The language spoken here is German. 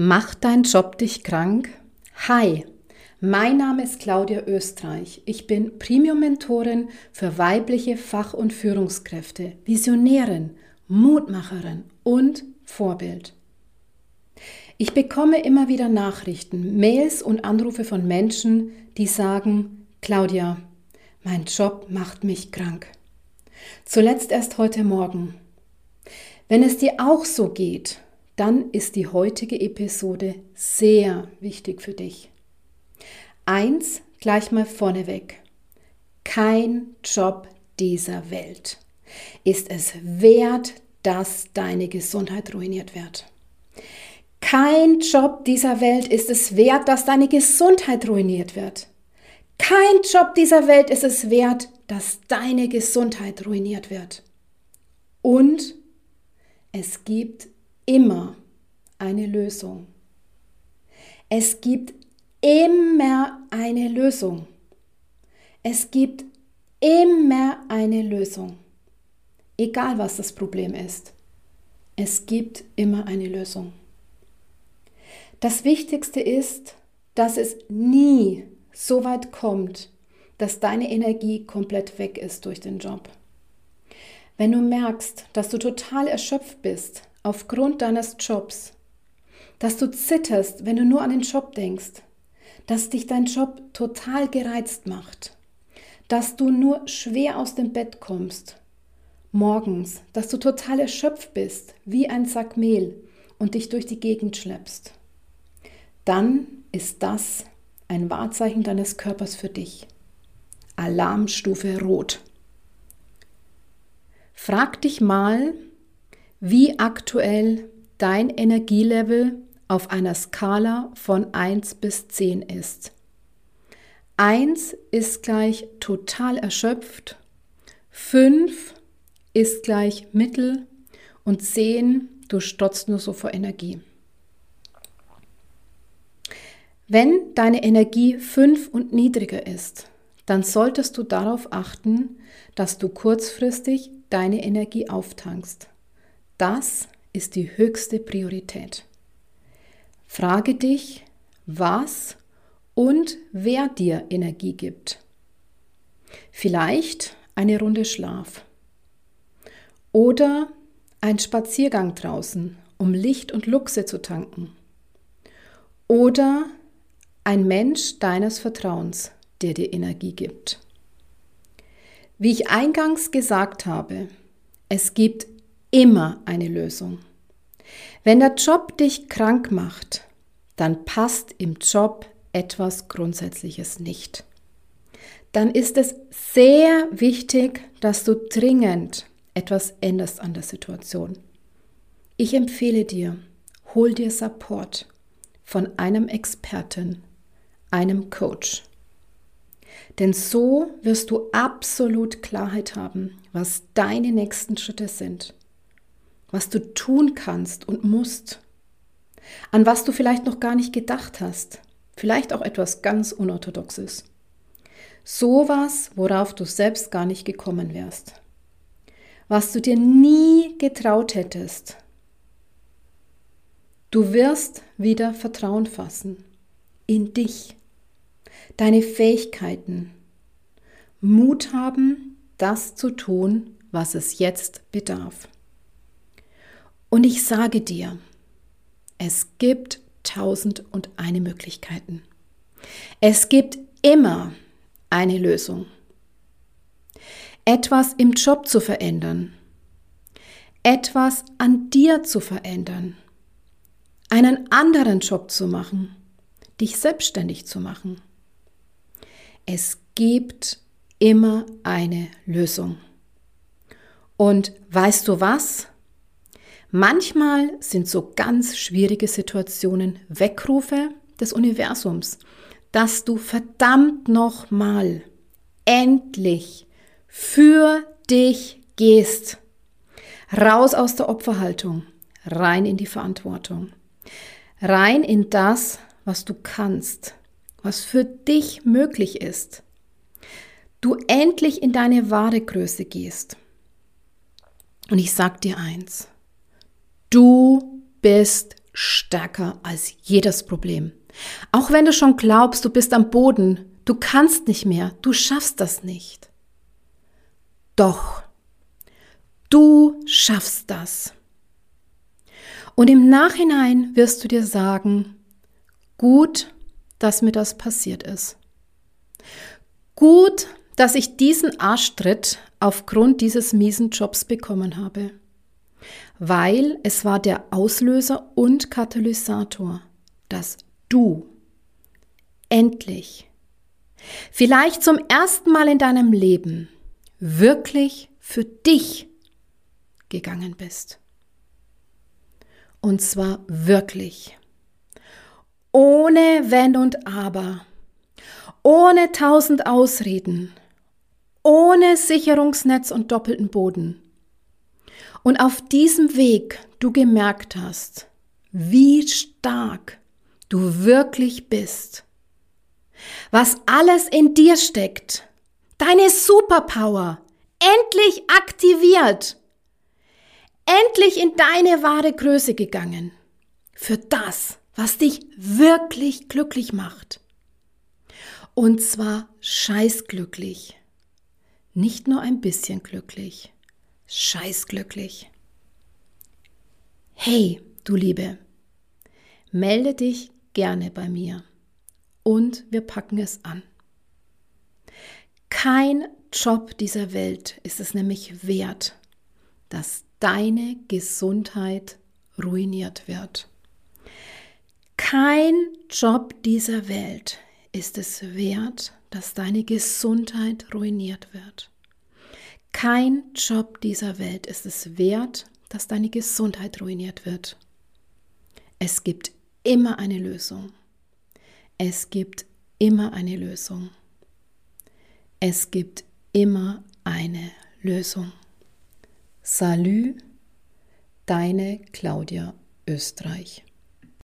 Macht dein Job dich krank? Hi, mein Name ist Claudia Österreich. Ich bin Premium-Mentorin für weibliche Fach- und Führungskräfte, Visionärin, Mutmacherin und Vorbild. Ich bekomme immer wieder Nachrichten, Mails und Anrufe von Menschen, die sagen, Claudia, mein Job macht mich krank. Zuletzt erst heute Morgen. Wenn es dir auch so geht, dann ist die heutige Episode sehr wichtig für dich. Eins gleich mal vorneweg. Kein Job dieser Welt ist es wert, dass deine Gesundheit ruiniert wird. Kein Job dieser Welt ist es wert, dass deine Gesundheit ruiniert wird. Kein Job dieser Welt ist es wert, dass deine Gesundheit ruiniert wird. Und es gibt immer eine Lösung. Es gibt immer eine Lösung. Es gibt immer eine Lösung. Egal was das Problem ist. Es gibt immer eine Lösung. Das Wichtigste ist, dass es nie so weit kommt, dass deine Energie komplett weg ist durch den Job. Wenn du merkst, dass du total erschöpft bist aufgrund deines Jobs, dass du zitterst, wenn du nur an den Job denkst, dass dich dein Job total gereizt macht, dass du nur schwer aus dem Bett kommst, morgens, dass du total erschöpft bist, wie ein Sack Mehl und dich durch die Gegend schleppst, dann ist das ein Wahrzeichen deines Körpers für dich. Alarmstufe Rot. Frag dich mal, wie aktuell dein Energielevel auf einer Skala von 1 bis 10 ist. 1 ist gleich total erschöpft, 5 ist gleich mittel und 10 du stotzt nur so vor Energie. Wenn deine Energie 5 und niedriger ist, dann solltest du darauf achten, dass du kurzfristig deine Energie auftankst. Das ist die höchste Priorität. Frage dich, was und wer dir Energie gibt. Vielleicht eine Runde Schlaf oder ein Spaziergang draußen, um Licht und Luxe zu tanken. Oder ein Mensch deines Vertrauens, der dir Energie gibt. Wie ich eingangs gesagt habe, es gibt immer eine Lösung. Wenn der Job dich krank macht, dann passt im Job etwas Grundsätzliches nicht. Dann ist es sehr wichtig, dass du dringend etwas änderst an der Situation. Ich empfehle dir, hol dir Support von einem Experten, einem Coach. Denn so wirst du absolut Klarheit haben, was deine nächsten Schritte sind was du tun kannst und musst, an was du vielleicht noch gar nicht gedacht hast, vielleicht auch etwas ganz Unorthodoxes. Sowas, worauf du selbst gar nicht gekommen wärst. Was du dir nie getraut hättest. Du wirst wieder Vertrauen fassen in dich, deine Fähigkeiten, Mut haben, das zu tun, was es jetzt bedarf. Und ich sage dir, es gibt tausend und eine Möglichkeiten. Es gibt immer eine Lösung. Etwas im Job zu verändern, etwas an dir zu verändern, einen anderen Job zu machen, dich selbstständig zu machen. Es gibt immer eine Lösung. Und weißt du was? Manchmal sind so ganz schwierige Situationen Weckrufe des Universums, dass du verdammt nochmal endlich für dich gehst. Raus aus der Opferhaltung, rein in die Verantwortung, rein in das, was du kannst, was für dich möglich ist. Du endlich in deine wahre Größe gehst. Und ich sag dir eins, bist stärker als jedes Problem. Auch wenn du schon glaubst, du bist am Boden, du kannst nicht mehr, du schaffst das nicht. Doch, du schaffst das. Und im Nachhinein wirst du dir sagen, gut, dass mir das passiert ist. Gut, dass ich diesen Arschtritt aufgrund dieses miesen Jobs bekommen habe. Weil es war der Auslöser und Katalysator, dass du endlich, vielleicht zum ersten Mal in deinem Leben, wirklich für dich gegangen bist. Und zwar wirklich. Ohne Wenn und Aber. Ohne tausend Ausreden. Ohne Sicherungsnetz und doppelten Boden. Und auf diesem Weg du gemerkt hast, wie stark du wirklich bist. Was alles in dir steckt. Deine Superpower. Endlich aktiviert endlich in deine wahre Größe gegangen. Für das, was dich wirklich glücklich macht. Und zwar scheißglücklich. Nicht nur ein bisschen glücklich. Scheißglücklich. Hey, du Liebe, melde dich gerne bei mir und wir packen es an. Kein Job dieser Welt ist es nämlich wert, dass deine Gesundheit ruiniert wird. Kein Job dieser Welt ist es wert, dass deine Gesundheit ruiniert wird. Kein Job dieser Welt ist es wert, dass deine Gesundheit ruiniert wird. Es gibt immer eine Lösung. Es gibt immer eine Lösung. Es gibt immer eine Lösung. Salü, deine Claudia Österreich.